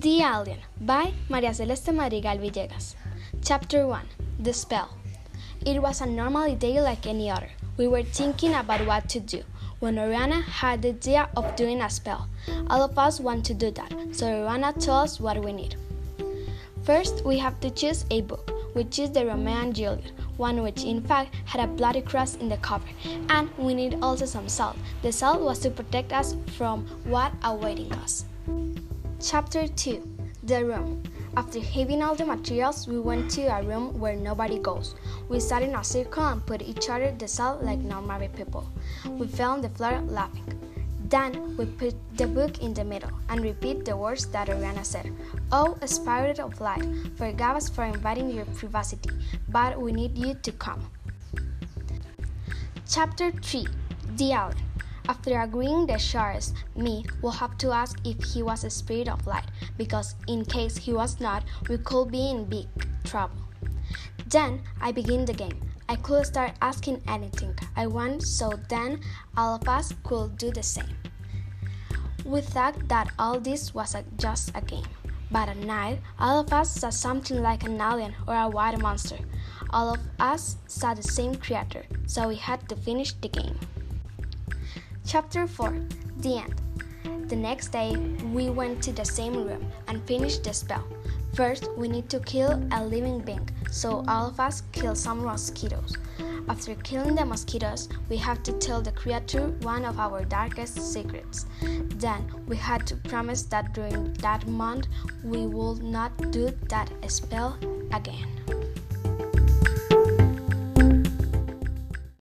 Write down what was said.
The Alien by Maria Celeste Madrigal Villegas. Chapter 1 The Spell. It was a normal day like any other. We were thinking about what to do when Oriana had the idea of doing a spell. All of us want to do that, so Oriana told us what we need. First, we have to choose a book, which is the Romeo and Juliet, one which in fact had a bloody cross in the cover, and we need also some salt. The salt was to protect us from what awaiting us. Chapter 2 The Room. After having all the materials, we went to a room where nobody goes. We sat in a circle and put each other the salt like normal people. We fell on the floor laughing. Then we put the book in the middle and repeat the words that Oriana said. Oh, Spirit of Light, forgive us for inviting your privacy, but we need you to come. Chapter 3 The Alien. After agreeing the shards, me will have to ask if he was a spirit of light, because in case he was not, we could be in big trouble. Then I begin the game. I could start asking anything I want, so then all of us could do the same. We thought that all this was a, just a game, but at night, all of us saw something like an alien or a wild monster. All of us saw the same creature, so we had to finish the game. Chapter 4 The End. The next day, we went to the same room and finished the spell. First, we need to kill a living being, so all of us kill some mosquitoes. After killing the mosquitoes, we have to tell the creature one of our darkest secrets. Then, we had to promise that during that month we will not do that spell again.